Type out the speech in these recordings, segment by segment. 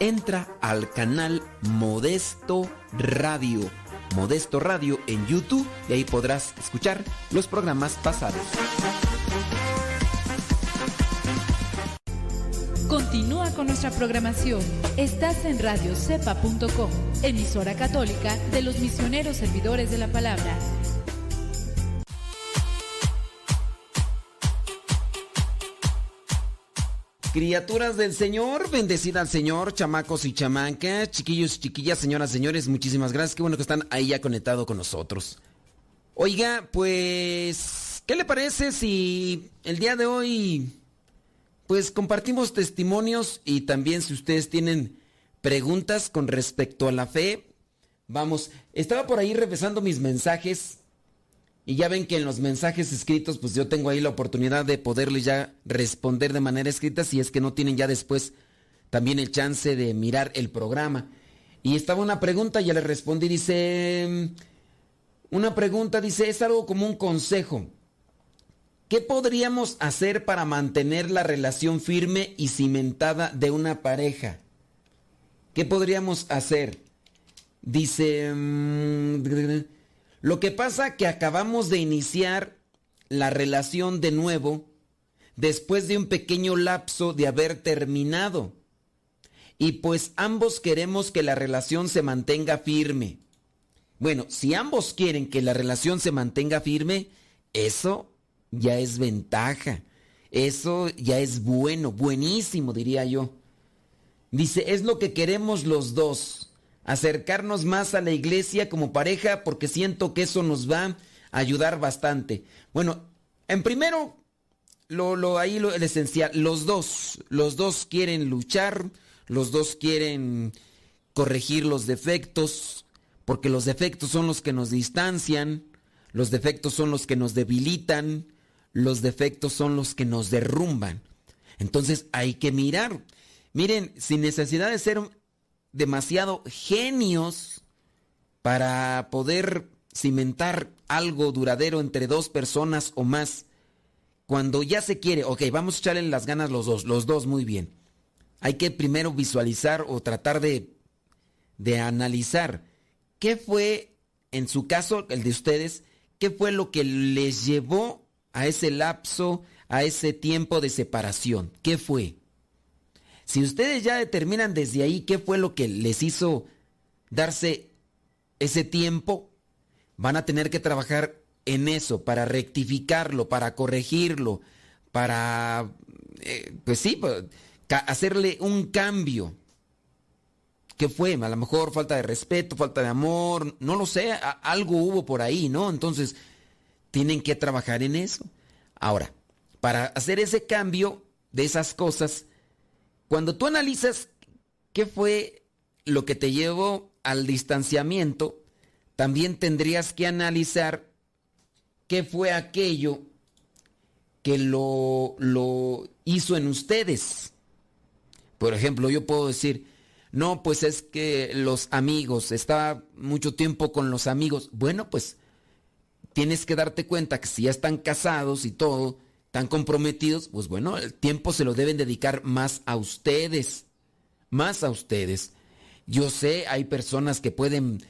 entra al canal Modesto Radio. Modesto Radio en YouTube y ahí podrás escuchar los programas pasados. Continúa con nuestra programación. Estás en radiocepa.com, emisora católica de los misioneros servidores de la palabra. Criaturas del Señor, bendecida al Señor, chamacos y chamancas, chiquillos y chiquillas, señoras, señores, muchísimas gracias. Qué bueno que están ahí ya conectados con nosotros. Oiga, pues, ¿qué le parece si el día de hoy, pues, compartimos testimonios y también si ustedes tienen preguntas con respecto a la fe? Vamos, estaba por ahí revisando mis mensajes y ya ven que en los mensajes escritos, pues yo tengo ahí la oportunidad de poderles ya responder de manera escrita si es que no tienen ya después también el chance de mirar el programa. Y estaba una pregunta, ya le respondí, dice, una pregunta, dice, es algo como un consejo. ¿Qué podríamos hacer para mantener la relación firme y cimentada de una pareja? ¿Qué podríamos hacer? Dice... lo que pasa que acabamos de iniciar la relación de nuevo después de un pequeño lapso de haber terminado. Y pues ambos queremos que la relación se mantenga firme. Bueno, si ambos quieren que la relación se mantenga firme, eso ya es ventaja. Eso ya es bueno, buenísimo, diría yo. Dice, es lo que queremos los dos acercarnos más a la iglesia como pareja porque siento que eso nos va a ayudar bastante. Bueno, en primero, lo, lo, ahí lo, esencial, los dos, los dos quieren luchar, los dos quieren corregir los defectos, porque los defectos son los que nos distancian, los defectos son los que nos debilitan, los defectos son los que nos derrumban. Entonces hay que mirar. Miren, sin necesidad de ser demasiado genios para poder cimentar algo duradero entre dos personas o más, cuando ya se quiere, ok, vamos a echarle las ganas los dos, los dos muy bien. Hay que primero visualizar o tratar de, de analizar qué fue, en su caso, el de ustedes, qué fue lo que les llevó a ese lapso, a ese tiempo de separación. ¿Qué fue? Si ustedes ya determinan desde ahí qué fue lo que les hizo darse ese tiempo, van a tener que trabajar en eso, para rectificarlo, para corregirlo, para, eh, pues sí, hacerle un cambio. ¿Qué fue? A lo mejor falta de respeto, falta de amor, no lo sé, algo hubo por ahí, ¿no? Entonces, tienen que trabajar en eso. Ahora, para hacer ese cambio de esas cosas, cuando tú analizas qué fue lo que te llevó al distanciamiento, también tendrías que analizar qué fue aquello que lo, lo hizo en ustedes. Por ejemplo, yo puedo decir, no, pues es que los amigos, estaba mucho tiempo con los amigos. Bueno, pues tienes que darte cuenta que si ya están casados y todo, están comprometidos, pues bueno, el tiempo se lo deben dedicar más a ustedes, más a ustedes. Yo sé, hay personas que pueden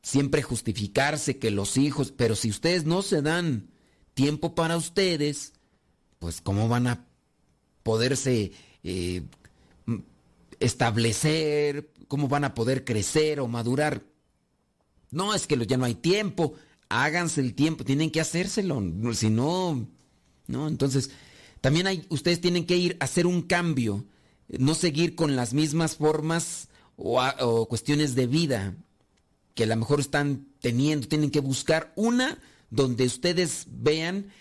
siempre justificarse que los hijos, pero si ustedes no se dan tiempo para ustedes, pues cómo van a poderse eh, establecer, cómo van a poder crecer o madurar. No, es que ya no hay tiempo, háganse el tiempo, tienen que hacérselo, si no, no, entonces también hay, ustedes tienen que ir a hacer un cambio, no seguir con las mismas formas o, o cuestiones de vida que a lo mejor están teniendo, tienen que buscar una donde ustedes vean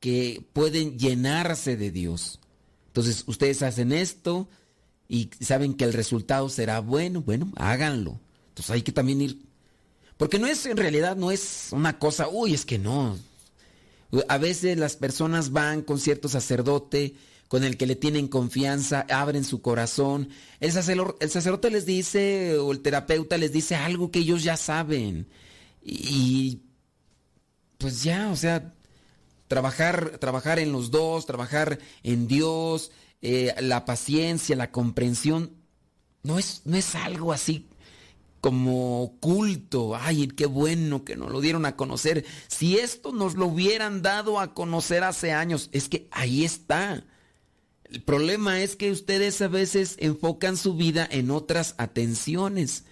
que pueden llenarse de Dios. Entonces, ustedes hacen esto y saben que el resultado será bueno, bueno, háganlo. Entonces hay que también ir porque no es en realidad no es una cosa, uy, es que no. A veces las personas van con cierto sacerdote con el que le tienen confianza, abren su corazón. El sacerdote, el sacerdote les dice, o el terapeuta les dice algo que ellos ya saben. Y pues ya, o sea, trabajar, trabajar en los dos, trabajar en Dios, eh, la paciencia, la comprensión, no es, no es algo así como culto. Ay, qué bueno que nos lo dieron a conocer. Si esto nos lo hubieran dado a conocer hace años, es que ahí está. El problema es que ustedes a veces enfocan su vida en otras atenciones.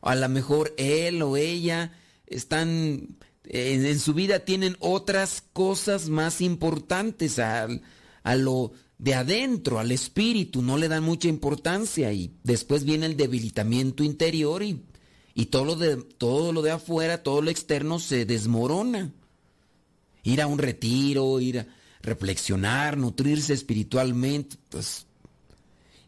A lo mejor él o ella están en, su vida tienen otras cosas más importantes a, a lo de adentro, al espíritu, no le dan mucha importancia y después viene el debilitamiento interior y, y todo, lo de, todo lo de afuera, todo lo externo se desmorona. Ir a un retiro, ir a, reflexionar, nutrirse espiritualmente. Pues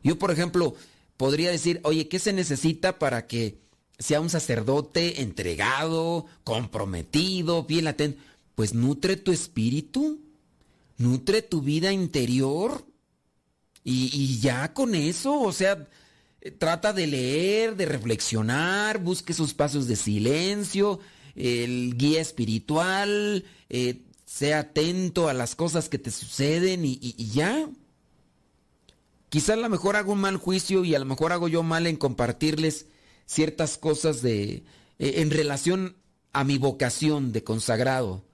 yo, por ejemplo, podría decir, oye, ¿qué se necesita para que sea un sacerdote entregado, comprometido, bien atento? Pues nutre tu espíritu, nutre tu vida interior y, y ya con eso, o sea, trata de leer, de reflexionar, busque sus pasos de silencio, el guía espiritual, eh, sea atento a las cosas que te suceden y, ya. Quizás a lo mejor hago un mal juicio y a lo mejor hago yo mal en compartirles ciertas cosas de eh, en relación a mi vocación de consagrado.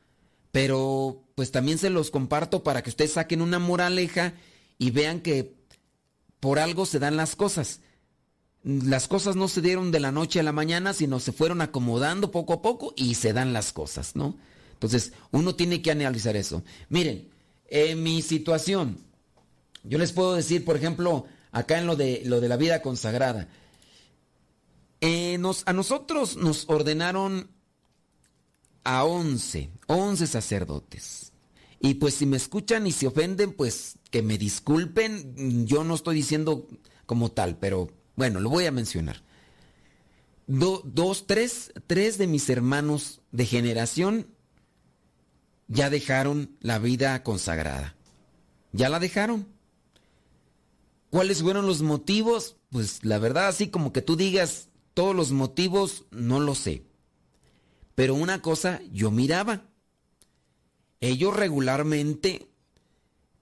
Pero pues también se los comparto para que ustedes saquen una moraleja y vean que por algo se dan las cosas. Las cosas no se dieron de la noche a la mañana, sino se fueron acomodando poco a poco y se dan las cosas, ¿no? Entonces, uno tiene que analizar eso. Miren, en mi situación, yo les puedo decir, por ejemplo, acá en lo de, lo de la vida consagrada, eh, a nosotros nos ordenaron a 11, 11 sacerdotes. Y pues si me escuchan y se ofenden, pues que me disculpen. Yo no estoy diciendo como tal, pero bueno, lo voy a mencionar. dos, tres, tres de mis hermanos de generación ya dejaron la vida consagrada. Ya la dejaron. ¿Cuáles fueron los motivos? Pues la verdad, así como que tú digas todos los motivos, no lo sé. Pero una cosa yo miraba ellos regularmente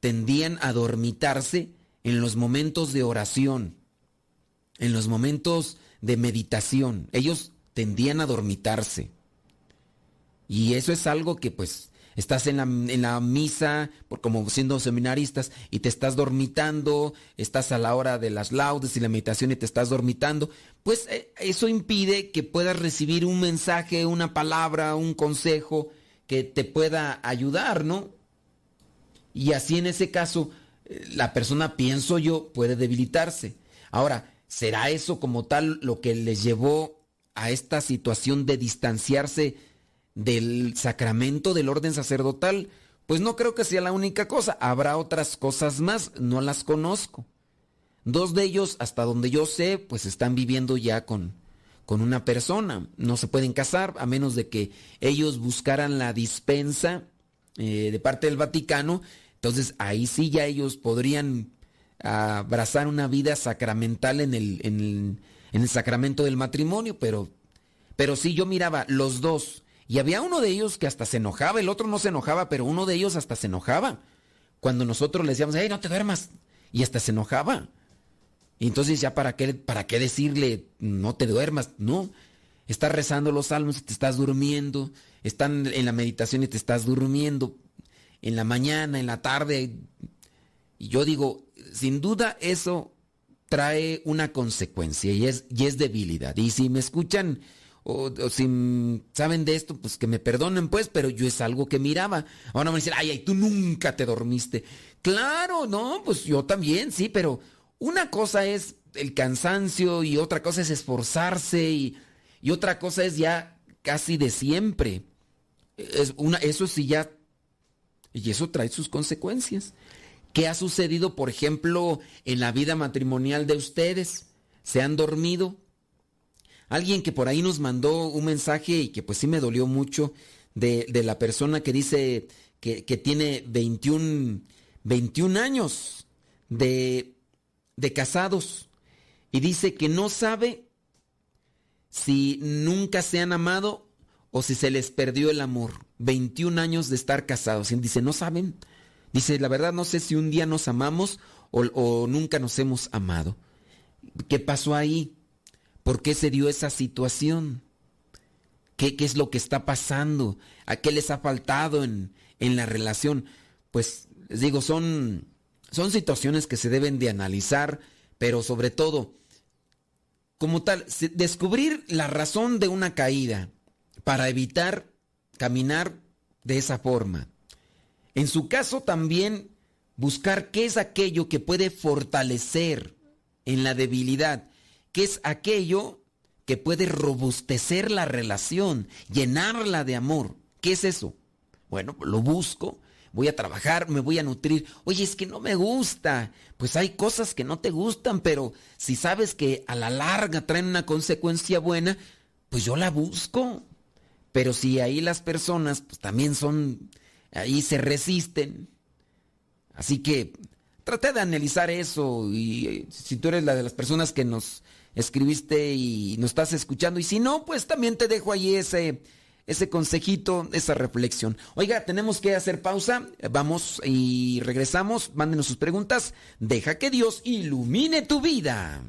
tendían a dormitarse en los momentos de oración, en los momentos de meditación. Ellos tendían a dormitarse. Y eso es algo que pues estás en la, en la, misa, por, como siendo seminaristas, y te estás dormitando, estás a la hora de las laudes y la meditación y te estás dormitando, pues eh, eso impide que puedas recibir un mensaje, una palabra, un consejo, que te pueda ayudar, ¿no? Y así en ese caso, eh, la persona, pienso yo, puede debilitarse. Ahora, ¿será eso como tal lo que les llevó a esta situación de distanciarse del sacramento del orden sacerdotal? Pues no creo que sea la única cosa. Habrá otras cosas más, no las conozco. Dos de ellos, hasta donde yo sé, pues están viviendo ya con, con una persona. No se pueden casar a menos de que ellos buscaran la dispensa eh, de parte del Vaticano. Entonces ahí sí ya ellos podrían abrazar una vida sacramental en el, en el, sacramento del matrimonio, pero, pero sí yo miraba los dos. Y había uno de ellos que hasta se enojaba, el otro no se enojaba, pero uno de ellos hasta se enojaba. Cuando nosotros le decíamos, hey, no te duermas. Y hasta se enojaba. Entonces ya para qué, para qué decirle, no te duermas, no. Estás rezando los salmos y te estás durmiendo. Están en la meditación y te estás durmiendo. En la mañana, en la tarde. Y yo digo, sin duda eso trae una consecuencia y es, y es debilidad. Y si me escuchan o, si saben de esto, pues que me perdonen pues, pero yo es algo que miraba. Ahora me dicen, ay, ay, tú nunca te dormiste. Claro, no, pues yo también, sí, pero una cosa es el cansancio y otra cosa es esforzarse y, otra cosa es ya casi de siempre. Es una, eso sí ya... Y eso trae sus consecuencias. ¿Qué ha sucedido, por ejemplo, en la vida matrimonial de ustedes? ¿Se han dormido? Alguien que por ahí nos mandó un mensaje y que pues sí me dolió mucho de, la persona que dice que, que tiene 21, 21 años de de casados y dice que no sabe si nunca se han amado o si se les perdió el amor. 21 años de estar casados. Y dice, no saben. Dice, la verdad no sé si un día nos amamos o, nunca nos hemos amado. ¿Qué pasó ahí? ¿Por qué se dio esa situación? ¿Qué, qué es lo que está pasando? ¿A qué les ha faltado en, en la relación? Pues les digo, son son situaciones que se deben de analizar, pero sobre todo, como tal, descubrir la razón de una caída para evitar caminar de esa forma. En su caso también buscar qué es aquello que puede fortalecer en la debilidad, qué es aquello que puede robustecer la relación, llenarla de amor. ¿Qué es eso? Bueno, lo busco voy a trabajar, me voy a nutrir. Oye, es que no me gusta. Pues hay cosas que no te gustan, pero si sabes que a la larga traen una consecuencia buena, pues yo la busco. Pero si ahí las personas pues también son, ahí se resisten. Así que traté de analizar eso y eh, si tú eres la de las personas que nos escribiste y nos estás escuchando y si no, pues también te dejo ahí ese ese consejito, esa reflexión. Oiga, tenemos que hacer pausa, vamos y regresamos, mándenos sus preguntas, deja que Dios ilumine tu vida.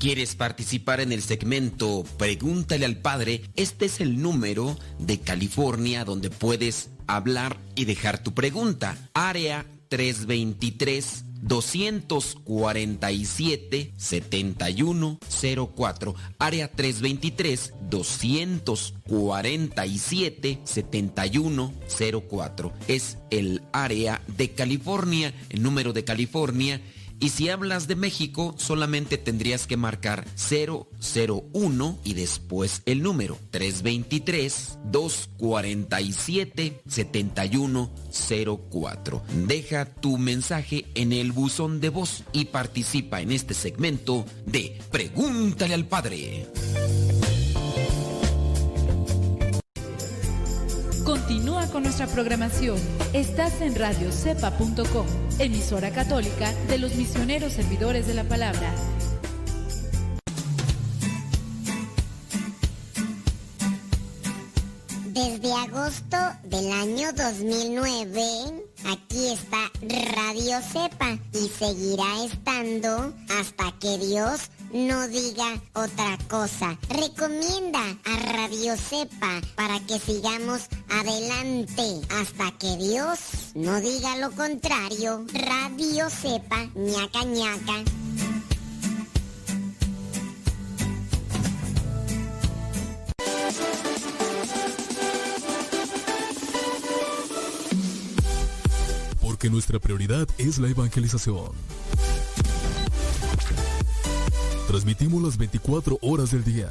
Quieres participar en el segmento Pregúntale al Padre, este es el número de California donde puedes hablar y dejar tu pregunta. Área 323 247 7104 área 323 247 7104 es el área de California el número de California Y si hablas de México, solamente tendrías que marcar 001 y después el número 323-247-7104. Deja tu mensaje en el buzón de voz y participa en este segmento de Pregúntale al Padre. Continúa con nuestra programación. Estás en radiocepa.com, emisora católica de los misioneros servidores de la palabra. Desde agosto del año 2009, aquí está Radio Cepa y seguirá estando hasta que Dios no diga otra cosa. Recomienda a Radio Cepa para que sigamos adelante hasta que Dios no diga lo contrario. Radio Cepa, ñaca ñaca. Porque nuestra prioridad es la evangelización. Transmitimos las 24 horas del día.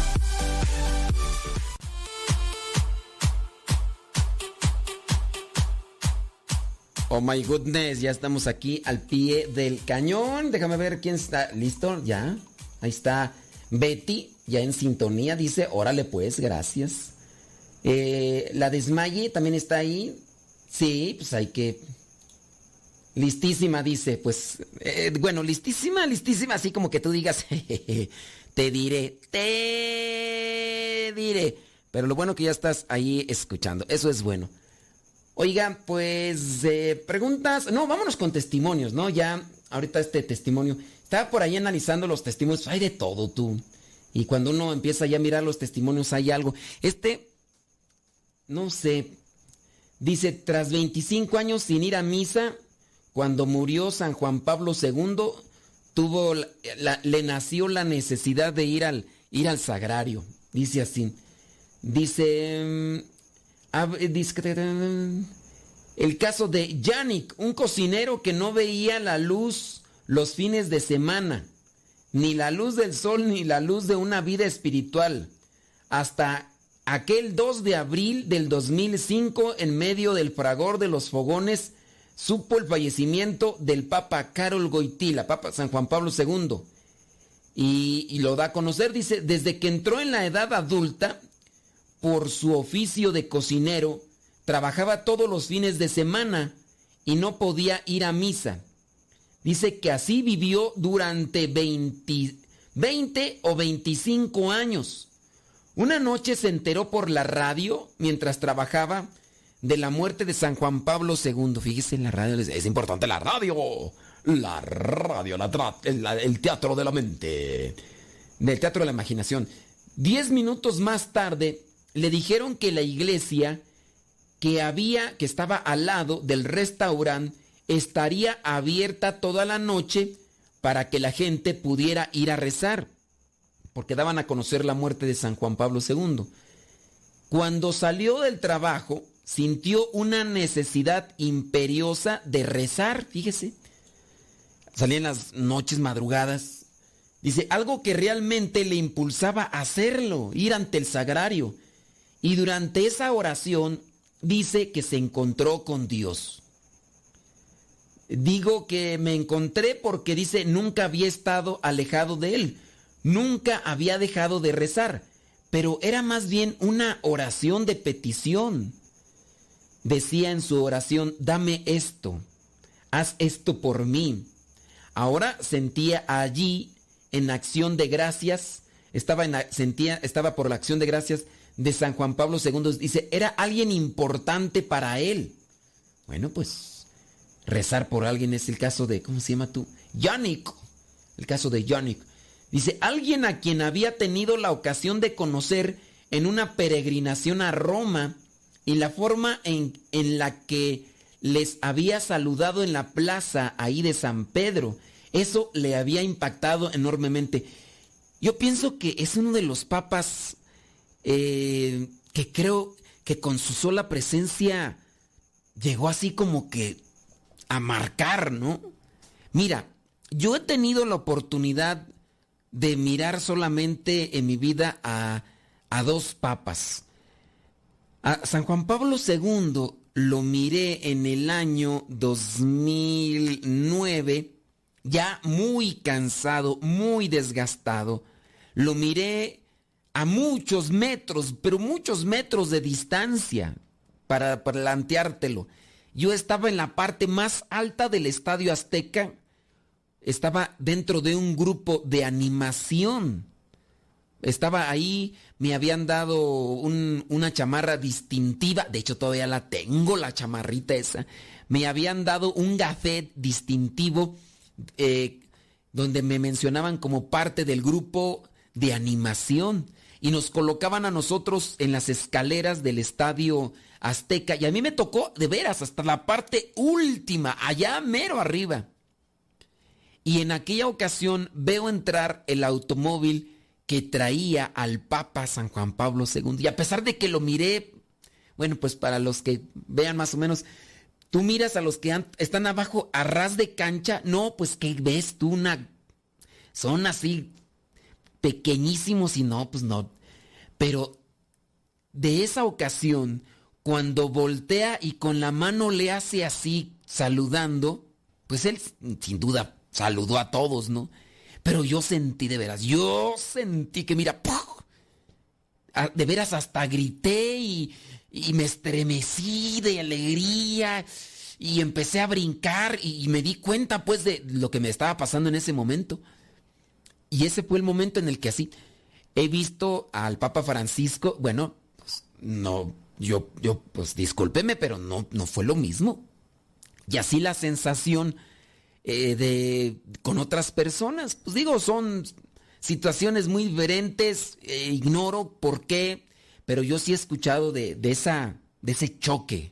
Oh my goodness, ya estamos aquí al pie del cañón. Déjame ver quién está. ¿Listo? Ya. Ahí está Betty, ya en sintonía. Dice, órale pues, gracias. Eh, la desmaye también está ahí. Sí, pues hay que... Listísima, dice. Pues, eh, bueno, listísima, listísima, así como que tú digas, te diré, te diré. Pero lo bueno que ya estás ahí escuchando, eso es bueno. Oiga, pues eh, preguntas, no, vámonos con testimonios, ¿no? Ya, ahorita este testimonio, estaba por ahí analizando los testimonios, hay de todo tú. Y cuando uno empieza ya a mirar los testimonios hay algo. Este, no sé, dice, tras 25 años sin ir a misa, cuando murió San Juan Pablo II, tuvo, la, le nació la necesidad de ir al, ir al sagrario. Dice así, dice... El caso de Yannick, un cocinero que no veía la luz los fines de semana, ni la luz del sol ni la luz de una vida espiritual, hasta aquel 2 de abril del 2005, en medio del fragor de los fogones, supo el fallecimiento del Papa Carol Goitila, Papa San Juan Pablo II. Y, y lo da a conocer, dice, desde que entró en la edad adulta, por su oficio de cocinero, trabajaba todos los fines de semana y no podía ir a misa. Dice que así vivió durante 20, 20, o 25 años. Una noche se enteró por la radio, mientras trabajaba, de la muerte de San Juan Pablo II. Fíjese en la radio, es importante la radio. La radio, la el teatro de la mente. Del teatro de la imaginación. Diez minutos más tarde, le dijeron que la iglesia que había, que estaba al lado del restaurante, estaría abierta toda la noche para que la gente pudiera ir a rezar, porque daban a conocer la muerte de San Juan Pablo II. Cuando salió del trabajo, sintió una necesidad imperiosa de rezar, fíjese. Salía en las noches madrugadas. Dice, algo que realmente le impulsaba a hacerlo, ir ante el sagrario. Y durante esa oración dice que se encontró con Dios. Digo que me encontré porque dice nunca había estado alejado de Él, nunca había dejado de rezar, pero era más bien una oración de petición. Decía en su oración, dame esto, haz esto por mí. Ahora sentía allí en acción de gracias, estaba, en, sentía, estaba por la acción de gracias de San Juan Pablo II dice, era alguien importante para él. Bueno, pues rezar por alguien es el caso de, ¿cómo se llama tú? Yannick. El caso de Yannick. Dice, alguien a quien había tenido la ocasión de conocer en una peregrinación a Roma y la forma en, en la que les había saludado en la plaza ahí de San Pedro, eso le había impactado enormemente. Yo pienso que es uno de los papas eh, que creo que con su sola presencia llegó así como que a marcar, ¿no? Mira, yo he tenido la oportunidad de mirar solamente en mi vida a, a dos papas. A San Juan Pablo II lo miré en el año 2009, ya muy cansado, muy desgastado. Lo miré a muchos metros, pero muchos metros de distancia para planteártelo. Yo estaba en la parte más alta del Estadio Azteca, estaba dentro de un grupo de animación. Estaba ahí, me habían dado una chamarra distintiva, de hecho todavía la tengo, la chamarrita esa. Me habían dado un gafet distintivo eh, donde me mencionaban como parte del grupo de animación y nos colocaban a nosotros en las escaleras del estadio Azteca y a mí me tocó de veras hasta la parte última, allá mero arriba. Y en aquella ocasión veo entrar el automóvil que traía al Papa San Juan Pablo II. Y a pesar de que lo miré, bueno, pues para los que vean más o menos, tú miras a los que están abajo a ras de cancha, no, pues que ves tú una... Son así pequeñísimos y no, pues no. Pero de esa ocasión, cuando voltea y con la mano le hace así, saludando, pues él sin duda saludó a todos, ¿no? Pero yo sentí de veras, yo sentí que mira, de veras hasta grité y, y, me estremecí de alegría y empecé a brincar y, me di cuenta pues de lo que me estaba pasando en ese momento. Y ese fue el momento en el que así he visto al Papa Francisco, bueno, pues, no, yo, yo, pues discúlpeme, pero no, no fue lo mismo. Y así la sensación eh, de, con otras personas. Pues digo, son situaciones muy diferentes, eh, ignoro por qué, pero yo sí he escuchado de, esa, de ese choque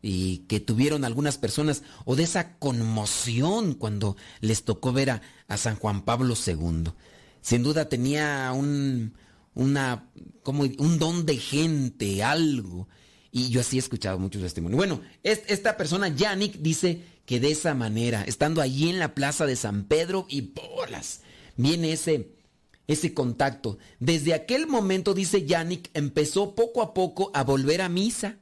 y que tuvieron algunas personas o de esa conmoción cuando les tocó ver a, San Juan Pablo II. Sin duda tenía un, una, como un don de gente, algo. Y yo así he escuchado muchos testimonios. Bueno, esta persona, Yannick, dice que de esa manera, estando allí en la plaza de San Pedro y bolas, viene ese, ese contacto. Desde aquel momento, dice Yannick, empezó poco a poco a volver a misa.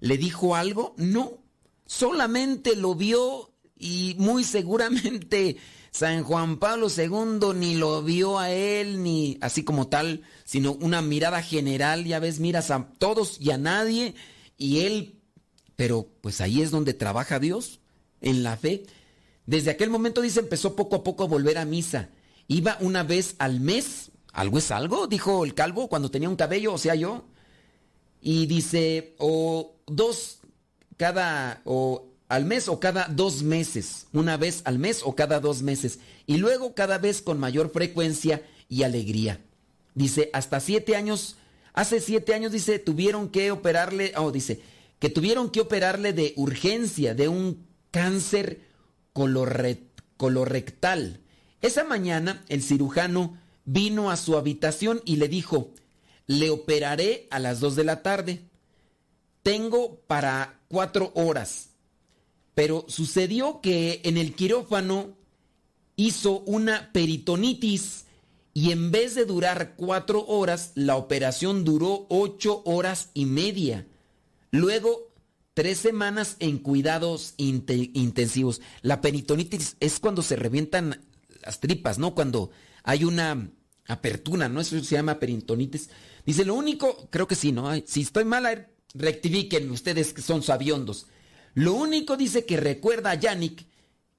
¿Le dijo algo? No, solamente lo vio y muy seguramente San Juan Pablo II ni lo vio a él, ni así como tal, sino una mirada general, ya ves, miras a todos y a nadie, y él, pero pues ahí es donde trabaja Dios en la fe. Desde aquel momento, dice, empezó poco a poco a volver a misa. Iba una vez al mes. ¿Algo es algo? Dijo el calvo cuando tenía un cabello, o sea, yo. Y dice, o dos cada, o al mes o cada dos meses. Una vez al mes o cada dos meses. Y luego cada vez con mayor frecuencia y alegría. Dice, hasta siete años, hace siete años, dice, tuvieron que operarle, oh, dice, que tuvieron que operarle de urgencia, de un cáncer colorectal. Esa mañana el cirujano vino a su habitación y le dijo, le operaré a las 2 de la tarde. Tengo para cuatro horas. Pero sucedió que en el quirófano hizo una peritonitis y en vez de durar cuatro horas, la operación duró ocho horas y media. Luego tres semanas en cuidados intensivos. La peritonitis es cuando se revientan las tripas, ¿no? Cuando hay una apertura, ¿no? Eso se llama peritonitis. Dice, lo único, creo que sí, ¿no? Si estoy mal, rectifiquen ustedes que son sabiondos. Lo único dice que recuerda a Yannick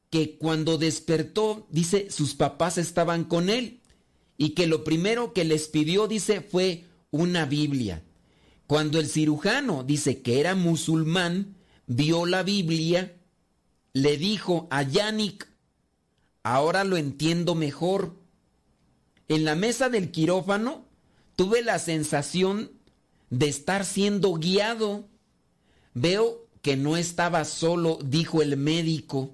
que cuando despertó, dice, sus papás estaban con él y que lo primero que les pidió, dice, fue una Biblia. Cuando el cirujano dice que era musulmán, vio la Biblia, le dijo a Yannick, ahora lo entiendo mejor. En la mesa del quirófano, tuve la sensación de estar siendo guiado. Veo que no estaba solo, dijo el médico.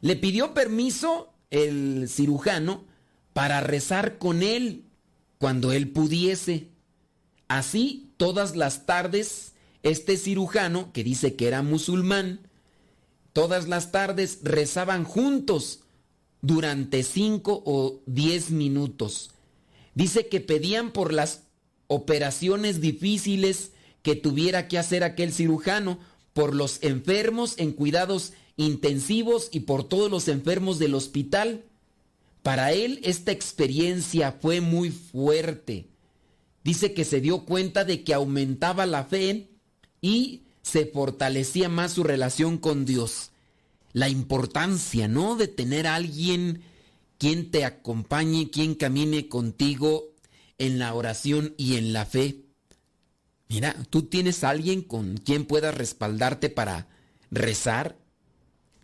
Le pidió permiso el cirujano para rezar con él cuando él pudiese. Así, todas las tardes, este cirujano, que dice que era musulmán, todas las tardes rezaban juntos durante cinco o diez minutos. Dice que pedían por las operaciones difíciles que tuviera que hacer aquel cirujano, por los enfermos en cuidados intensivos y por todos los enfermos del hospital. Para él esta experiencia fue muy fuerte. Dice que se dio cuenta de que aumentaba la fe y se fortalecía más su relación con Dios. La importancia, ¿no? De tener a alguien quien te acompañe, quien camine contigo en la oración y en la fe. Mira, tú tienes a alguien con quien puedas respaldarte para rezar.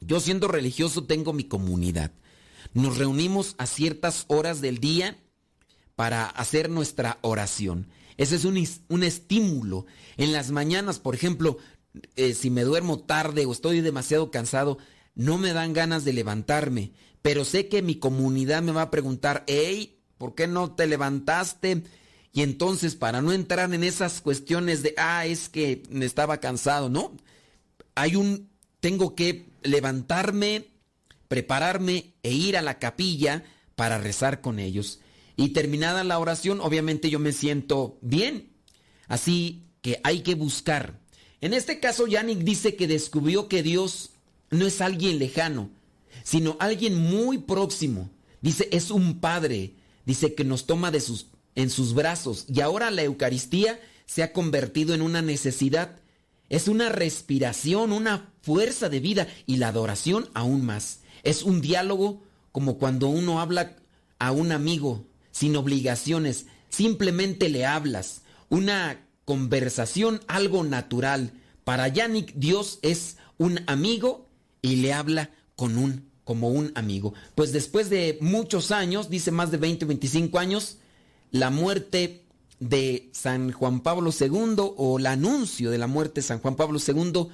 Yo siendo religioso tengo mi comunidad. Nos reunimos a ciertas horas del día para hacer nuestra oración. Ese es un, estímulo. En las mañanas, por ejemplo, eh, si me duermo tarde o estoy demasiado cansado, no me dan ganas de levantarme, pero sé que mi comunidad me va a preguntar, hey, ¿por qué no te levantaste? Y entonces, para no entrar en esas cuestiones de, ah, es que estaba cansado, ¿no? Hay un, tengo que levantarme, prepararme e ir a la capilla para rezar con ellos. Y terminada la oración, obviamente yo me siento bien. Así que hay que buscar. En este caso, Yannick dice que descubrió que Dios no es alguien lejano, sino alguien muy próximo. Dice, es un padre. Dice que nos toma de sus, en sus brazos. Y ahora la Eucaristía se ha convertido en una necesidad. Es una respiración, una fuerza de vida y la adoración aún más. Es un diálogo como cuando uno habla a un amigo sin obligaciones, simplemente le hablas, una conversación, algo natural. Para Yannick Dios es un amigo y le habla con un como un amigo. Pues después de muchos años, dice más de 20 25 años, la muerte de San Juan Pablo II o el anuncio de la muerte de San Juan Pablo II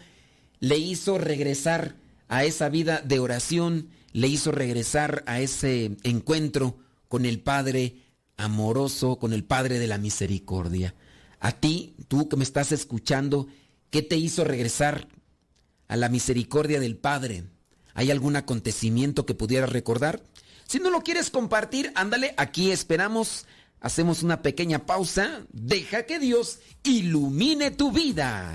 le hizo regresar a esa vida de oración, le hizo regresar a ese encuentro con el Padre amoroso, con el Padre de la misericordia. A ti, tú que me estás escuchando, ¿qué te hizo regresar a la misericordia del Padre? ¿Hay algún acontecimiento que pudieras recordar? Si no lo quieres compartir, ándale, aquí esperamos. Hacemos una pequeña pausa. Deja que Dios ilumine tu vida.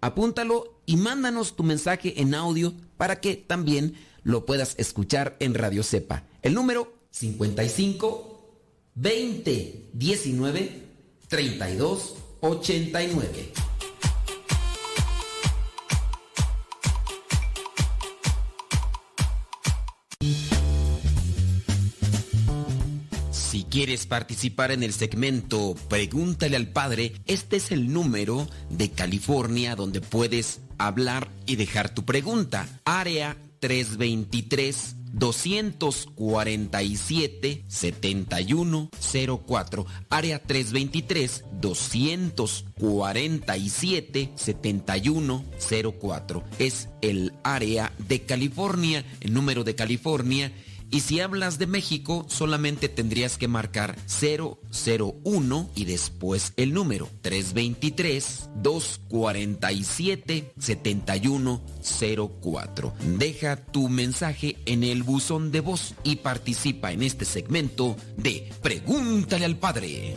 apúntalo y mándanos tu mensaje en audio para que también lo puedas escuchar en Radio Cepa. El número 55 20 19 32 89. Quieres participar en el segmento Pregúntale al Padre, este es el número de California donde puedes hablar y dejar tu pregunta. Área 323 247 7104. Área 323 247 7104. Es el área de California, el número de California y si hablas de México, solamente tendrías que marcar 001 y después el número 323-247-7104. Deja tu mensaje en el buzón de voz y participa en este segmento de Pregúntale al Padre.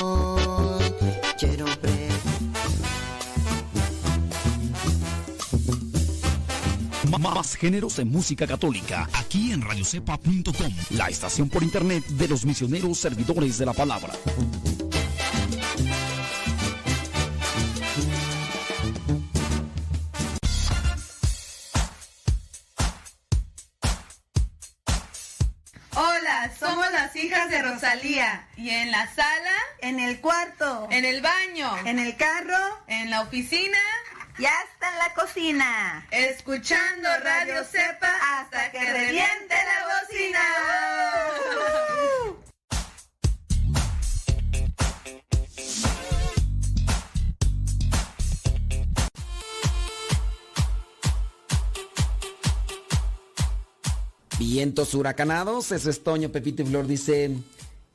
Más géneros de música católica aquí en radiocepa.com, la estación por internet de los misioneros servidores de la palabra. Hola, somos las hijas de Rosalía. ¿Y en la sala? En el cuarto. ¿En el baño? En el carro. ¿En la oficina? Ya está en la cocina. Escuchando Radio Cepa hasta que reviente la bocina. Vientos huracanados, eso es Toño Pepito y Flor dice,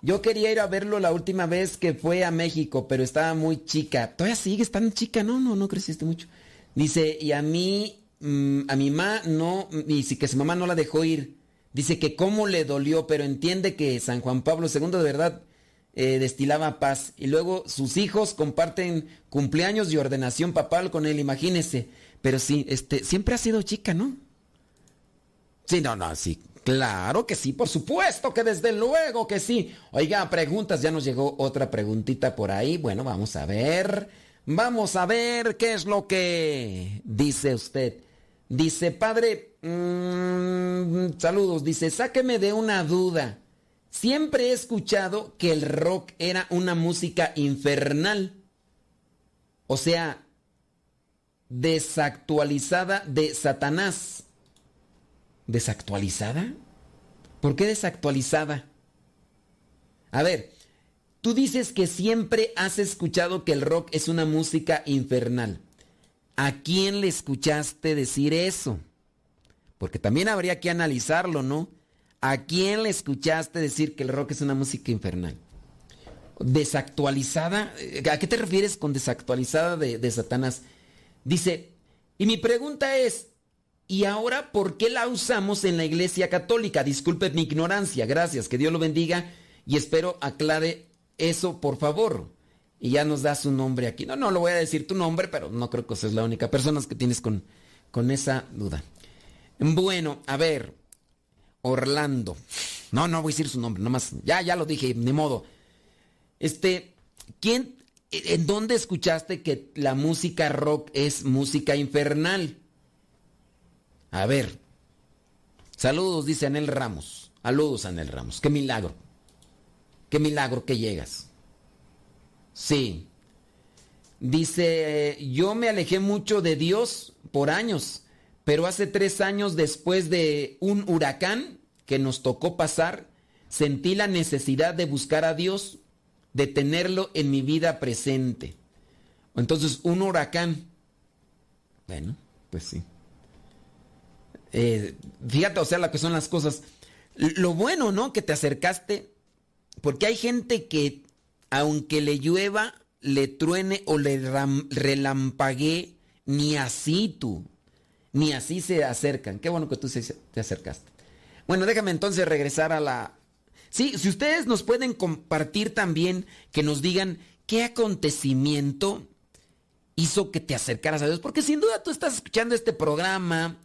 yo quería ir a verlo la última vez que fue a México, pero estaba muy chica. Todavía sigues tan chica, no, no, no creciste mucho. Dice, y a mí, mm, a mi mamá no, y sí que su mamá no la dejó ir. Dice que cómo le dolió, pero entiende que San Juan Pablo II de verdad eh, destilaba paz. Y luego sus hijos comparten cumpleaños y ordenación papal con él, imagínese. Pero sí, este, siempre ha sido chica, ¿no? Sí, no, no, sí. Claro que sí, por supuesto que desde luego que sí. Oiga, preguntas, ya nos llegó otra preguntita por ahí. Bueno, vamos a ver. Vamos a ver qué es lo que dice usted. Dice, padre, mmm, saludos, dice, sáqueme de una duda. Siempre he escuchado que el rock era una música infernal. O sea, desactualizada de Satanás. ¿Desactualizada? ¿Por qué desactualizada? A ver, tú dices que siempre has escuchado que el rock es una música infernal. ¿A quién le escuchaste decir eso? Porque también habría que analizarlo, ¿no? ¿A quién le escuchaste decir que el rock es una música infernal? ¿Desactualizada? ¿A qué te refieres con desactualizada de, de Satanás? Dice, y mi pregunta es, ¿Y ahora por qué la usamos en la Iglesia Católica? Disculpe mi ignorancia, gracias, que Dios lo bendiga y espero aclare eso, por favor. Y ya nos da su nombre aquí. No, no lo voy a decir tu nombre, pero no creo que seas la única persona que tienes con, con esa duda. Bueno, a ver, Orlando. No, no voy a decir su nombre, nomás. Ya, ya lo dije, ni modo. Este, ¿quién, en dónde escuchaste que la música rock es música infernal? A ver. Saludos, dice Anel Ramos. Saludos, Anel Ramos. Qué milagro. Qué milagro que llegas. Sí. Dice, yo me alejé mucho de Dios por años, pero hace tres años después de un huracán que nos tocó pasar, sentí la necesidad de buscar a Dios, de tenerlo en mi vida presente. Entonces, un huracán. Bueno, pues sí. Eh, fíjate, o sea, lo que son las cosas. Lo bueno, ¿no? Que te acercaste, porque hay gente que, aunque le llueva, le truene o le relampaguee, ni así tú, ni así se acercan. Qué bueno que tú te acercaste. Bueno, déjame entonces regresar a la... Sí, si ustedes nos pueden compartir también, que nos digan qué acontecimiento hizo que te acercaras a Dios, porque sin duda tú estás escuchando este programa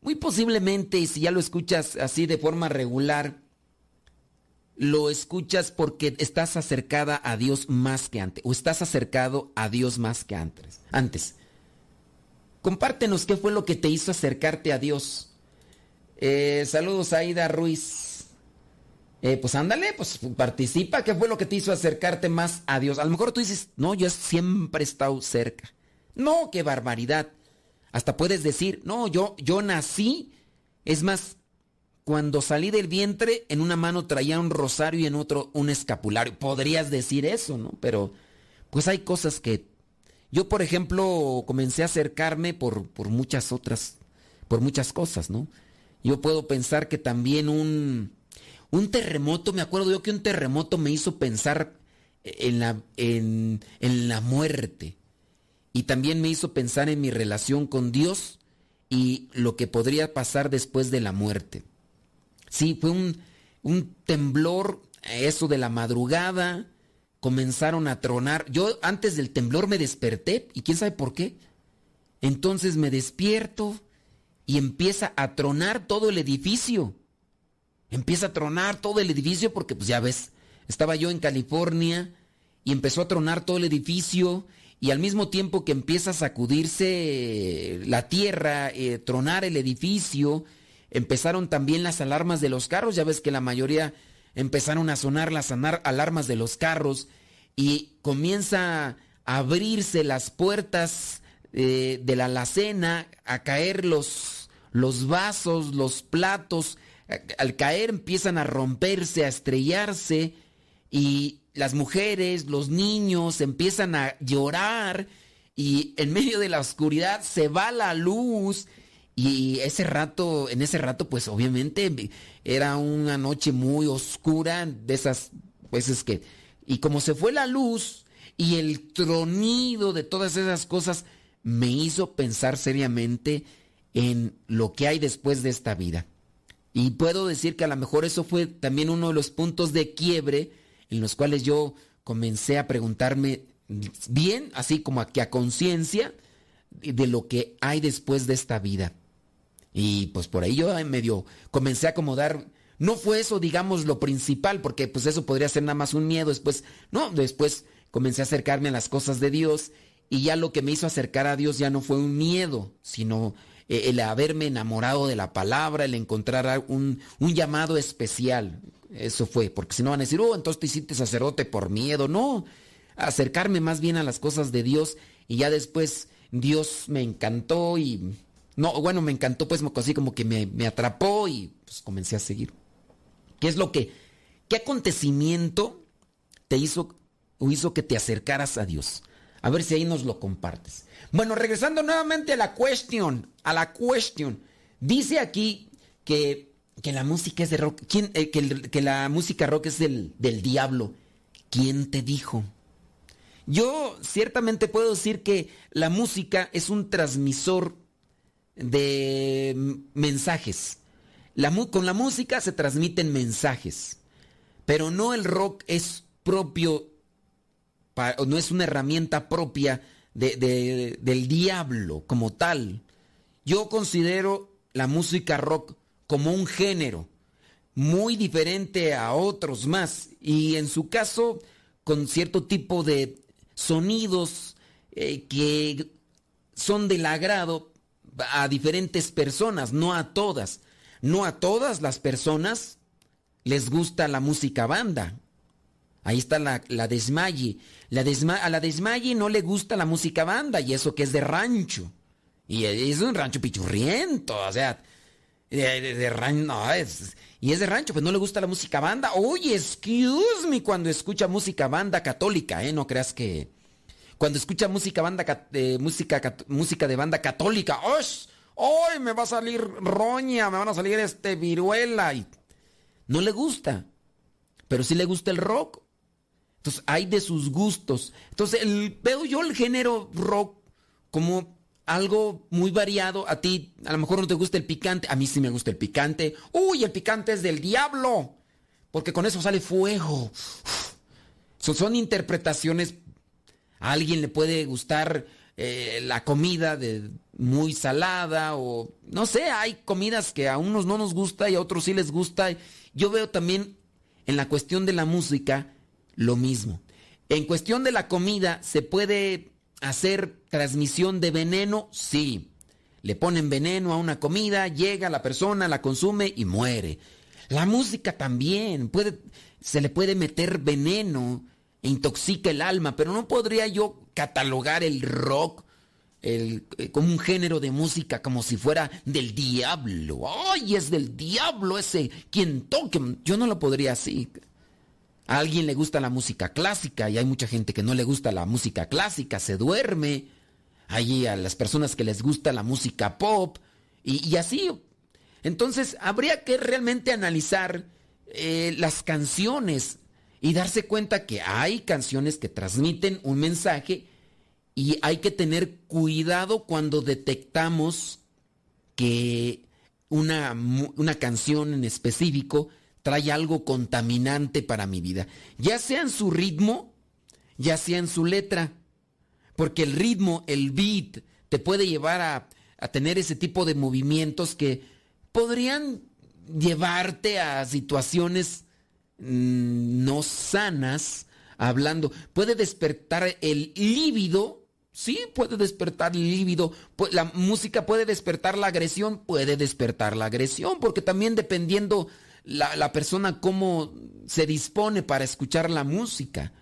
muy posiblemente, si ya lo escuchas así de forma regular, lo escuchas porque estás acercada a Dios más que antes, o estás acercado a Dios más que antes. Antes. Compártenos qué fue lo que te hizo acercarte a Dios. Eh, saludos a Aida Ruiz. Eh, pues ándale, pues participa. ¿Qué fue lo que te hizo acercarte más a Dios? A lo mejor tú dices, no, yo siempre he estado cerca. No, qué barbaridad. Hasta puedes decir, no, yo, yo nací. Es más, cuando salí del vientre, en una mano traía un rosario y en otro un escapulario. Podrías decir eso, ¿no? Pero pues hay cosas que... Yo, por ejemplo, comencé a acercarme por, por muchas otras, por muchas cosas, ¿no? Yo puedo pensar que también un, un terremoto, me acuerdo yo que un terremoto me hizo pensar en la, en, en la muerte. Y también me hizo pensar en mi relación con Dios y lo que podría pasar después de la muerte. Sí, fue un, un temblor, eso de la madrugada, comenzaron a tronar. Yo antes del temblor me desperté y quién sabe por qué. Entonces me despierto y empieza a tronar todo el edificio. Empieza a tronar todo el edificio porque pues ya ves, estaba yo en California y empezó a tronar todo el edificio y al mismo tiempo que empieza a sacudirse la tierra, eh, tronar el edificio, empezaron también las alarmas de los carros, ya ves que la mayoría empezaron a sonar las alarmas de los carros y comienza a abrirse las puertas eh, de la alacena, a caer los, los vasos, los platos, al caer empiezan a romperse, a estrellarse y las mujeres, los niños empiezan a llorar y en medio de la oscuridad se va la luz y ese rato, en ese rato pues obviamente era una noche muy oscura de esas veces que y como se fue la luz y el tronido de todas esas cosas me hizo pensar seriamente en lo que hay después de esta vida. Y puedo decir que a lo mejor eso fue también uno de los puntos de quiebre en los cuales yo comencé a preguntarme bien, así como aquí a conciencia, de lo que hay después de esta vida. Y pues por ahí yo medio comencé a acomodar. No fue eso, digamos, lo principal, porque pues eso podría ser nada más un miedo. Después, no, después comencé a acercarme a las cosas de Dios y ya lo que me hizo acercar a Dios ya no fue un miedo, sino eh, el haberme enamorado de la palabra, el encontrar un, un llamado especial. Eso fue, porque si no van a decir, oh, entonces te hiciste sacerdote por miedo. No, acercarme más bien a las cosas de Dios y ya después Dios me encantó y... No, bueno, me encantó pues así como que me, me atrapó y pues comencé a seguir. ¿Qué es lo que... ¿Qué acontecimiento te hizo o hizo que te acercaras a Dios? A ver si ahí nos lo compartes. Bueno, regresando nuevamente a la cuestión, a la cuestión. Dice aquí que, que la música es de rock, ¿quién, eh, que, que, la música rock es del, del diablo. ¿Quién te dijo? Yo ciertamente puedo decir que la música es un transmisor de mensajes. La, con la música se transmiten mensajes, pero no el rock es propio, no es una herramienta propia de, de, del diablo como tal. Yo considero la música rock como un género muy diferente a otros más y en su caso con cierto tipo de sonidos eh, que son del agrado a diferentes personas, no a todas. No a todas las personas les gusta la música banda. Ahí está la, la desmaye. La a la desmaye no le gusta la música banda y eso que es de rancho. Y es un rancho pichurriento, o sea, de, rancho, no, es, y es de rancho, pues no le gusta la música banda. Oye, excuse me cuando escucha música banda católica, ¿eh? No creas que... Cuando escucha música banda, música, música de banda católica, ¡Ay! Me va a salir roña, me van a salir este viruela. Y no le gusta, pero sí le gusta el rock. Entonces, hay de sus gustos. Entonces, el, veo yo el género rock como algo muy variado. A ti, a lo mejor no te gusta el picante. A mí sí me gusta el picante. Uy, el picante es del diablo. Porque con eso sale fuego. Son, son interpretaciones. A alguien le puede gustar eh, la comida de muy salada o no sé, hay comidas que a unos no nos gusta y a otros sí les gusta. Yo veo también en la cuestión de la música lo mismo. En cuestión de la comida, ¿se puede hacer transmisión de veneno? Sí. Le ponen veneno a una comida, llega la persona, la consume y muere. La música también, puede, se le puede meter veneno e intoxica el alma, pero no podría yo catalogar el rock eh, como un género de música como si fuera del diablo. ¡Ay, es del diablo ese! Quien toque, yo no lo podría así. A alguien le gusta la música clásica y hay mucha gente que no le gusta la música clásica, se duerme. Hay a las personas que les gusta la música pop y, así. Entonces habría que realmente analizar eh, las canciones y darse cuenta que hay canciones que transmiten un mensaje y hay que tener cuidado cuando detectamos que una, una canción en específico trae algo contaminante para mi vida. Ya sea en su ritmo, ya sea en su letra. Porque el ritmo, el beat, te puede llevar a, tener ese tipo de movimientos que podrían llevarte a situaciones mm, no sanas, hablando. Puede despertar el líbido. Sí, puede despertar el líbido. La música puede despertar la agresión, puede despertar la agresión, porque también dependiendo la, persona cómo se dispone para escuchar la música.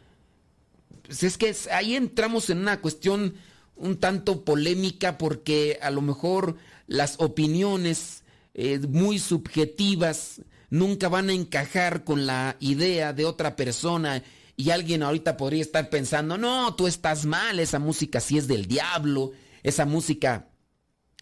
Pues es que ahí entramos en una cuestión un tanto polémica porque a lo mejor las opiniones eh, muy subjetivas nunca van a encajar con la idea de otra persona y alguien ahorita podría estar pensando, no, tú estás mal, esa música sí es del diablo, esa música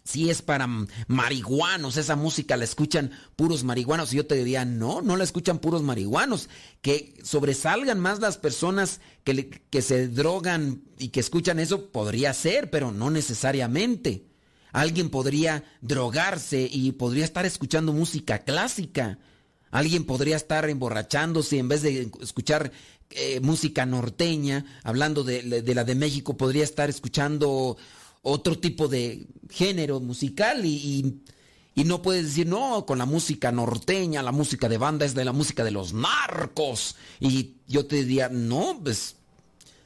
si es para marihuanos, esa música la escuchan puros marihuanos. Y yo te diría, no, no la escuchan puros marihuanos. Que sobresalgan más las personas que, que se drogan y que escuchan eso, podría ser, pero no necesariamente. Alguien podría drogarse y podría estar escuchando música clásica. Alguien podría estar emborrachándose en vez de escuchar eh, música norteña, hablando de, de la de México, podría estar escuchando otro tipo de género musical y, no puedes decir, no, con la música norteña, la música de banda es de la música de los narcos. Y yo te diría, no, pues...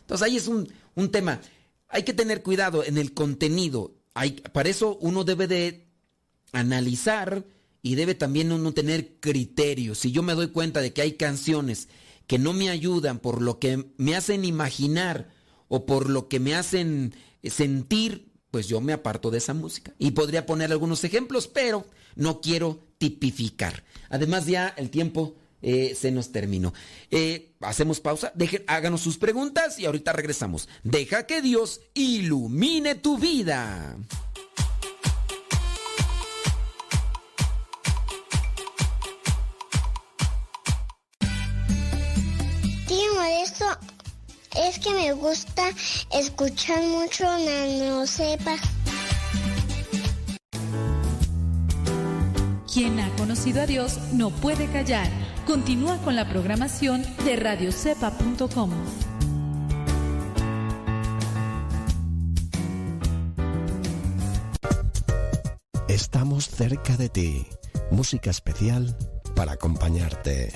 Entonces ahí es un, un tema. Hay que tener cuidado en el contenido. Hay, para eso uno debe de analizar y debe también uno tener criterios. Si yo me doy cuenta de que hay canciones que no me ayudan por lo que me hacen imaginar o por lo que me hacen sentir pues yo me aparto de esa música. Y podría poner algunos ejemplos, pero no quiero tipificar. Además ya el tiempo eh, se nos terminó. Eh, hacemos pausa, dejen, háganos sus preguntas y ahorita regresamos. Deja que Dios ilumine tu vida. Es que me gusta escuchar mucho Nano Sepa. Quien ha conocido a Dios no puede callar. Continúa con la programación de radiocepa.com. Estamos cerca de ti. Música especial para acompañarte.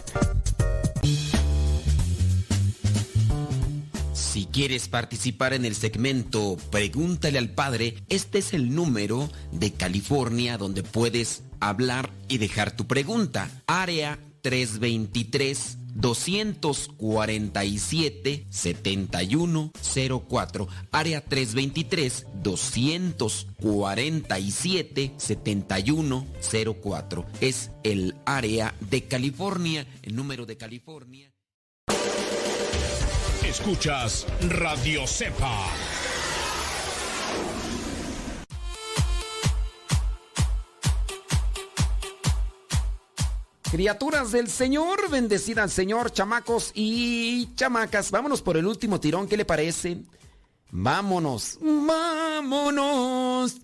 Si quieres participar en el segmento Pregúntale al Padre, este es el número de California donde puedes hablar y dejar tu pregunta. Área 323 247 7104 área 323 247 7104 es el área de California el número de California Escuchas Radio Cepa. Criaturas del Señor, bendecida al Señor, chamacos y chamacas. Vámonos por el último tirón, ¿qué le parece? Vámonos, vámonos.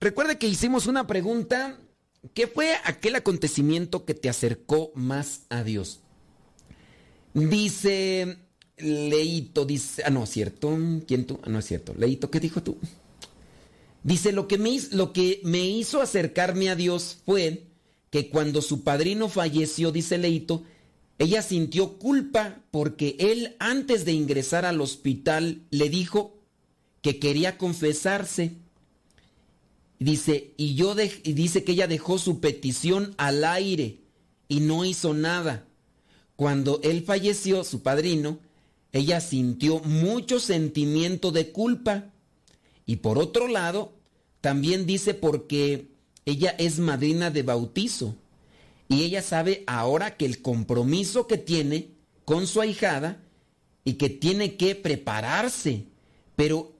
Recuerde que hicimos una pregunta. ¿Qué fue aquel acontecimiento que te acercó más a Dios? Dice Leito dice, ah, no, cierto. ¿Quién tú? Ah, no es cierto. Leito, ¿qué dijo tú? Dice, lo que, me, hizo acercarme a Dios fue que cuando su padrino falleció, dice Leito, ella sintió culpa porque él antes de ingresar al hospital le dijo que quería confesarse. Dice, y yo y dice que ella dejó su petición al aire y no hizo nada. Cuando él falleció, su padrino, ella sintió mucho sentimiento de culpa. Y por otro lado, también dice porque ella es madrina de bautizo. Y ella sabe ahora que el compromiso que tiene con su ahijada y que tiene que prepararse. Pero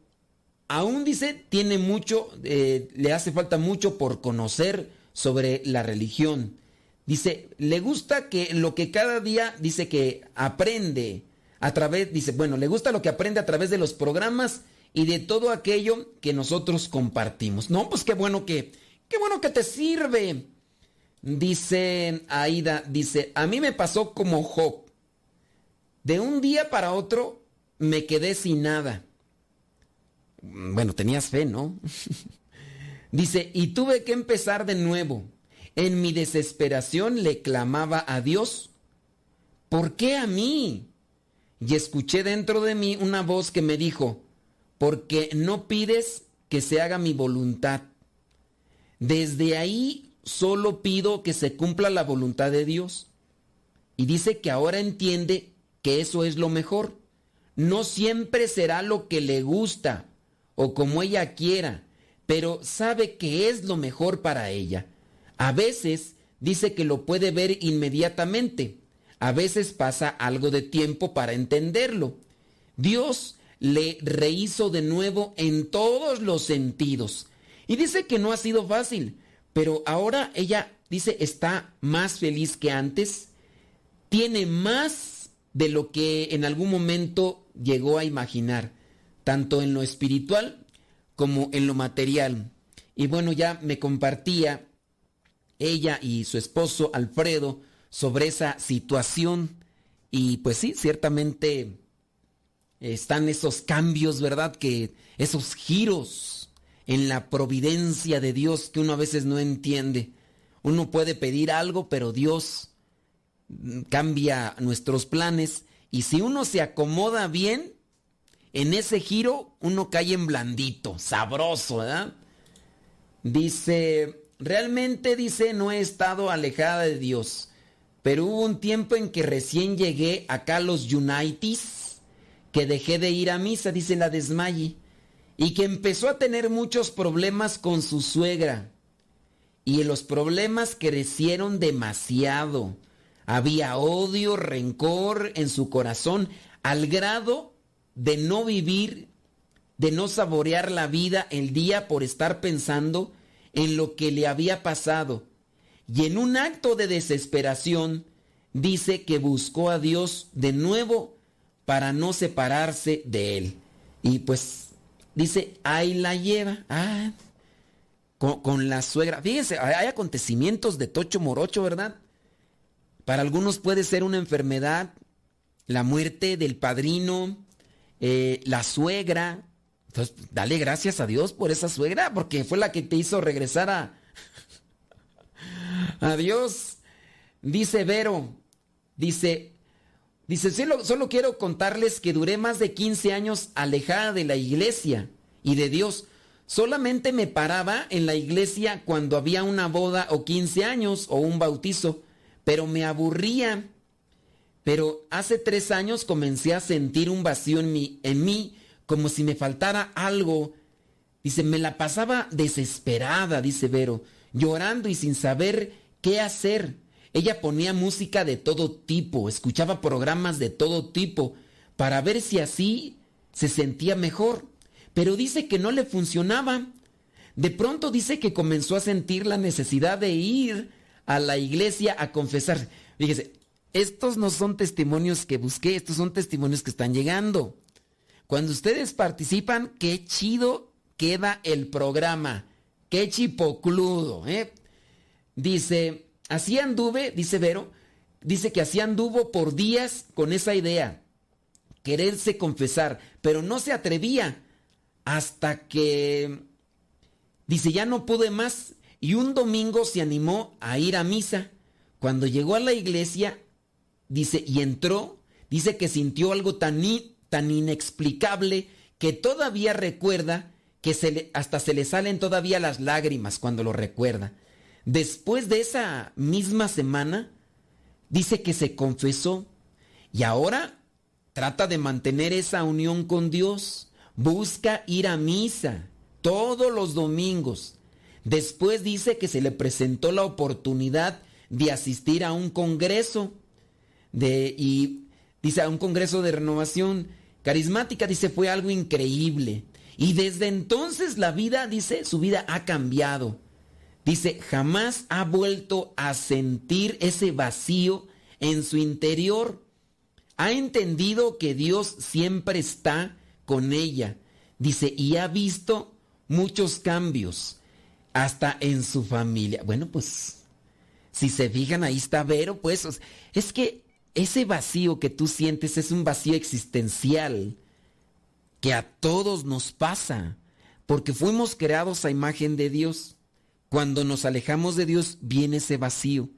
aún dice, tiene mucho, eh, le hace falta mucho por conocer sobre la religión. Dice, le gusta que lo que cada día dice que aprende a través, dice, bueno, le gusta lo que aprende a través de los programas y de todo aquello que nosotros compartimos. No, pues qué bueno que, qué bueno que te sirve. Dice Aida, dice, a mí me pasó como Job. De un día para otro me quedé sin nada. Bueno, tenías fe, ¿no? dice, y tuve que empezar de nuevo. En mi desesperación le clamaba a Dios, ¿por qué a mí? y escuché dentro de mí una voz que me dijo, porque no pides que se haga mi voluntad. Desde ahí solo pido que se cumpla la voluntad de Dios. Y dice que ahora entiende que eso es lo mejor. No siempre será lo que le gusta o como ella quiera, pero sabe que es lo mejor para ella. A veces dice que lo puede ver inmediatamente a veces pasa algo de tiempo para entenderlo. Dios le rehizo de nuevo en todos los sentidos. Y dice que no ha sido fácil, pero ahora ella dice está más feliz que antes, tiene más de lo que en algún momento llegó a imaginar, tanto en lo espiritual como en lo material. Y bueno, ya me compartía ella y su esposo Alfredo, sobre esa situación. Y pues sí, ciertamente están esos cambios, ¿verdad? Que esos giros en la providencia de Dios que uno a veces no entiende. Uno puede pedir algo, pero Dios cambia nuestros planes y si uno se acomoda bien, en ese giro uno cae en blandito, sabroso, ¿verdad? Dice, realmente dice, no he estado alejada de Dios pero hubo un tiempo en que recién llegué acá a los Unites, que dejé de ir a misa, dice la Desmaye, y que empezó a tener muchos problemas con su suegra. Y los problemas crecieron demasiado. Había odio, rencor en su corazón, al grado de no vivir, de no saborear la vida el día por estar pensando en lo que le había pasado y en un acto de desesperación dice que buscó a Dios de nuevo para no separarse de él. Y pues dice, ahí la lleva, ah, con, la suegra. Fíjense, hay acontecimientos de tocho morocho, ¿verdad? Para algunos puede ser una enfermedad, la muerte del padrino, eh, la suegra. Entonces, dale gracias a Dios por esa suegra, porque fue la que te hizo regresar a, Adiós. Dice Vero, dice, dice, solo, solo quiero contarles que duré más de 15 años alejada de la iglesia y de Dios. Solamente me paraba en la iglesia cuando había una boda o 15 años o un bautizo, pero me aburría. Pero hace tres años comencé a sentir un vacío en mí, en mí como si me faltara algo. Dice, me la pasaba desesperada, dice Vero, llorando y sin saber qué hacer. Ella ponía música de todo tipo, escuchaba programas de todo tipo, para ver si así se sentía mejor. Pero dice que no le funcionaba. De pronto dice que comenzó a sentir la necesidad de ir a la iglesia a confesar. Fíjese, estos no son testimonios que busqué, estos son testimonios que están llegando. Cuando ustedes participan, qué chido queda el programa. Qué chipocludo, ¿eh? Dice, así anduve, dice Vero, dice que así anduvo por días con esa idea. quererse confesar, pero no se atrevía hasta que, dice, ya no pude más y un domingo se animó a ir a misa. Cuando llegó a la iglesia, dice, y entró, dice que sintió algo tan, tan inexplicable que todavía recuerda que hasta se le salen todavía las lágrimas cuando lo recuerda. Después de esa misma semana, dice que se confesó y ahora trata de mantener esa unión con Dios. Busca ir a misa todos los domingos. Después dice que se le presentó la oportunidad de asistir a un congreso de y dice a un congreso de renovación carismática dice fue algo increíble y desde entonces la vida dice su vida ha cambiado. Dice, jamás ha vuelto a sentir ese vacío en su interior. Ha entendido que Dios siempre está con ella. Dice, y ha visto muchos cambios, hasta en su familia. Bueno, pues, si se fijan, ahí está Vero, pues, es que ese vacío que tú sientes es un vacío existencial que a todos nos pasa, porque fuimos creados a imagen de Dios. Cuando nos alejamos de Dios viene ese vacío.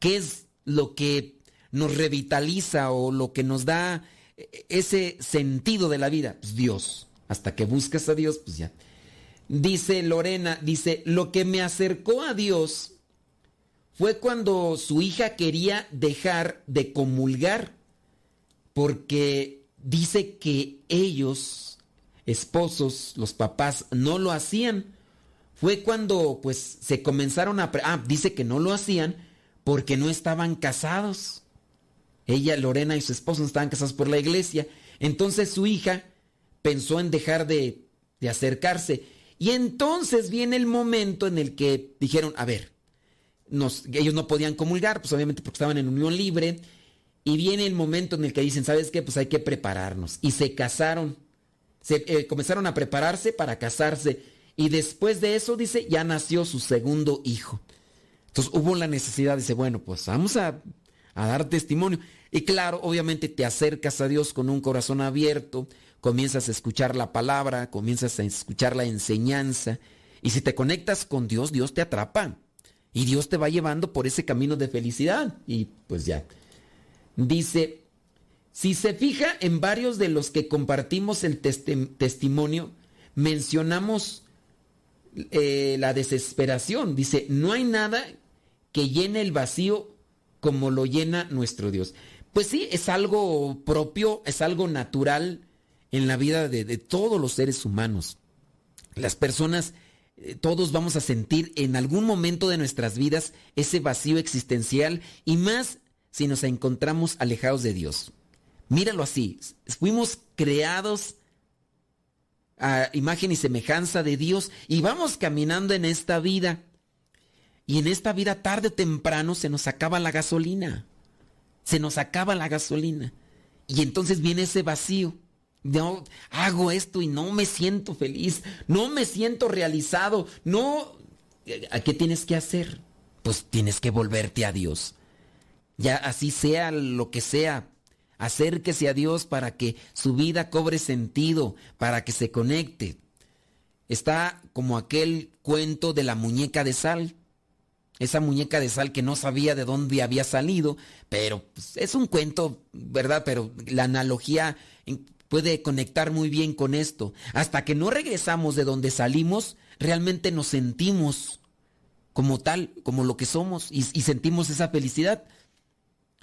¿Qué es lo que nos revitaliza o lo que nos da ese sentido de la vida? Pues Dios. Hasta que buscas a Dios, pues ya. Dice Lorena, dice, lo que me acercó a Dios fue cuando su hija quería dejar de comulgar, porque dice que ellos, esposos, los papás, no lo hacían. Fue cuando pues se comenzaron a... Ah, dice que no lo hacían porque no estaban casados. Ella, Lorena y su esposo no estaban casados por la iglesia. Entonces su hija pensó en dejar de, de acercarse. Y entonces viene el momento en el que dijeron, a ver, ellos no podían comulgar, pues obviamente porque estaban en unión libre. Y viene el momento en el que dicen, ¿sabes qué? Pues hay que prepararnos. Y se casaron. Se, eh, comenzaron a prepararse para casarse. Y después de eso, dice, ya nació su segundo hijo. Entonces hubo la necesidad, dice, bueno, pues vamos a, a dar testimonio. Y claro, obviamente te acercas a Dios con un corazón abierto, comienzas a escuchar la palabra, comienzas a escuchar la enseñanza. Y si te conectas con Dios, Dios te atrapa. Y Dios te va llevando por ese camino de felicidad. Y pues ya. Dice, si se fija en varios de los que compartimos el testimonio, mencionamos eh, la desesperación. Dice, no hay nada que llene el vacío como lo llena nuestro Dios. Pues sí, es algo propio, es algo natural en la vida de, todos los seres humanos. Las personas, todos vamos a sentir en algún momento de nuestras vidas ese vacío existencial y más si nos encontramos alejados de Dios. Míralo así, fuimos creados a imagen y semejanza de Dios y vamos caminando en esta vida. Y en esta vida tarde o temprano se nos acaba la gasolina. Se nos acaba la gasolina. Y entonces viene ese vacío. No, hago esto y no me siento feliz, no me siento realizado, no... ¿A qué tienes que hacer? Pues tienes que volverte a Dios ya así sea lo que sea, acérquese a Dios para que su vida cobre sentido, para que se conecte. Está como aquel cuento de la muñeca de sal. Esa muñeca de sal que no sabía de dónde había salido, pero pues, es un cuento, ¿verdad? Pero la analogía puede conectar muy bien con esto. Hasta que no regresamos de donde salimos, realmente nos sentimos como tal, como lo que somos, y, sentimos esa felicidad.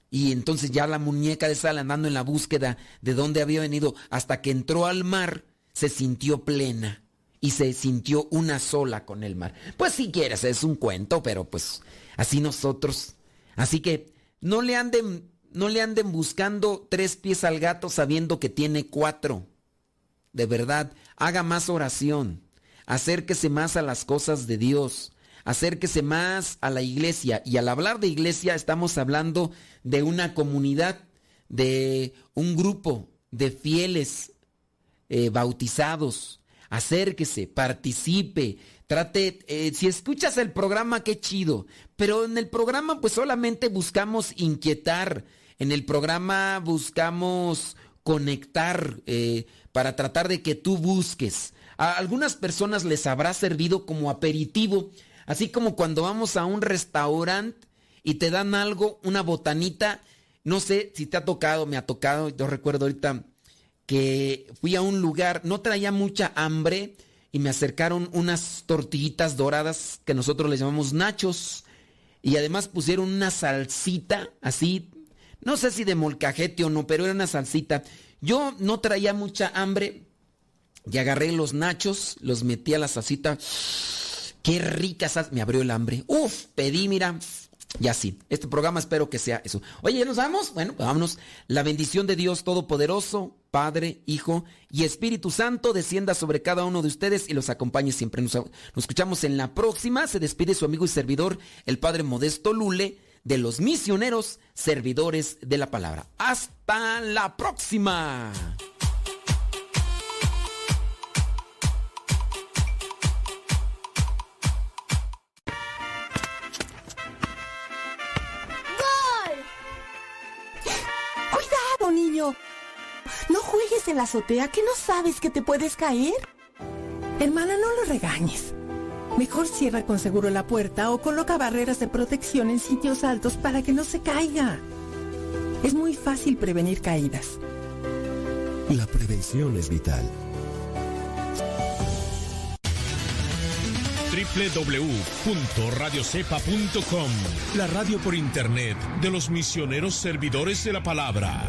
Y entonces ya la muñeca de sal andando en la búsqueda de dónde había venido hasta que entró al mar, se sintió plena y se sintió una sola con el mar. Pues si quieres, es un cuento, pero pues así nosotros. Así que no le anden, no le anden buscando tres pies al gato sabiendo que tiene cuatro. De verdad, haga más oración, acérquese más a las cosas de Dios acérquese más a la iglesia. Y al hablar de iglesia estamos hablando de una comunidad, de un grupo de fieles eh, bautizados. Acérquese, participe, trate, eh, si escuchas el programa, qué chido. Pero en el programa pues solamente buscamos inquietar. En el programa buscamos conectar, eh, para tratar de que tú busques. A algunas personas les habrá servido como aperitivo, así como cuando vamos a un restaurante y te dan algo, una botanita, no sé si te ha tocado, me ha tocado, yo recuerdo ahorita que fui a un lugar, no traía mucha hambre y me acercaron unas tortillitas doradas que nosotros les llamamos nachos y además pusieron una salsita así, no sé si de molcajete o no, pero era una salsita. Yo no traía mucha hambre y agarré los nachos, los metí a la salsita. Qué rica me abrió el hambre. Uf, pedí, mira, y así. Este programa espero que sea eso. Oye, ¿ya nos vamos? Bueno, pues vámonos. La bendición de Dios Todopoderoso, Padre, Hijo y Espíritu Santo descienda sobre cada uno de ustedes y los acompañe siempre. Nos escuchamos en la próxima. Se despide su amigo y servidor, el Padre Modesto Lule, de los misioneros servidores de la palabra. Hasta la próxima. niño. No juegues en la azotea que no sabes que te puedes caer. Hermana, no lo regañes. Mejor cierra con seguro la puerta o coloca barreras de protección en sitios altos para que no se caiga. Es muy fácil prevenir caídas. La prevención es vital. www.radiocepa.com La radio por internet de los misioneros servidores de la palabra.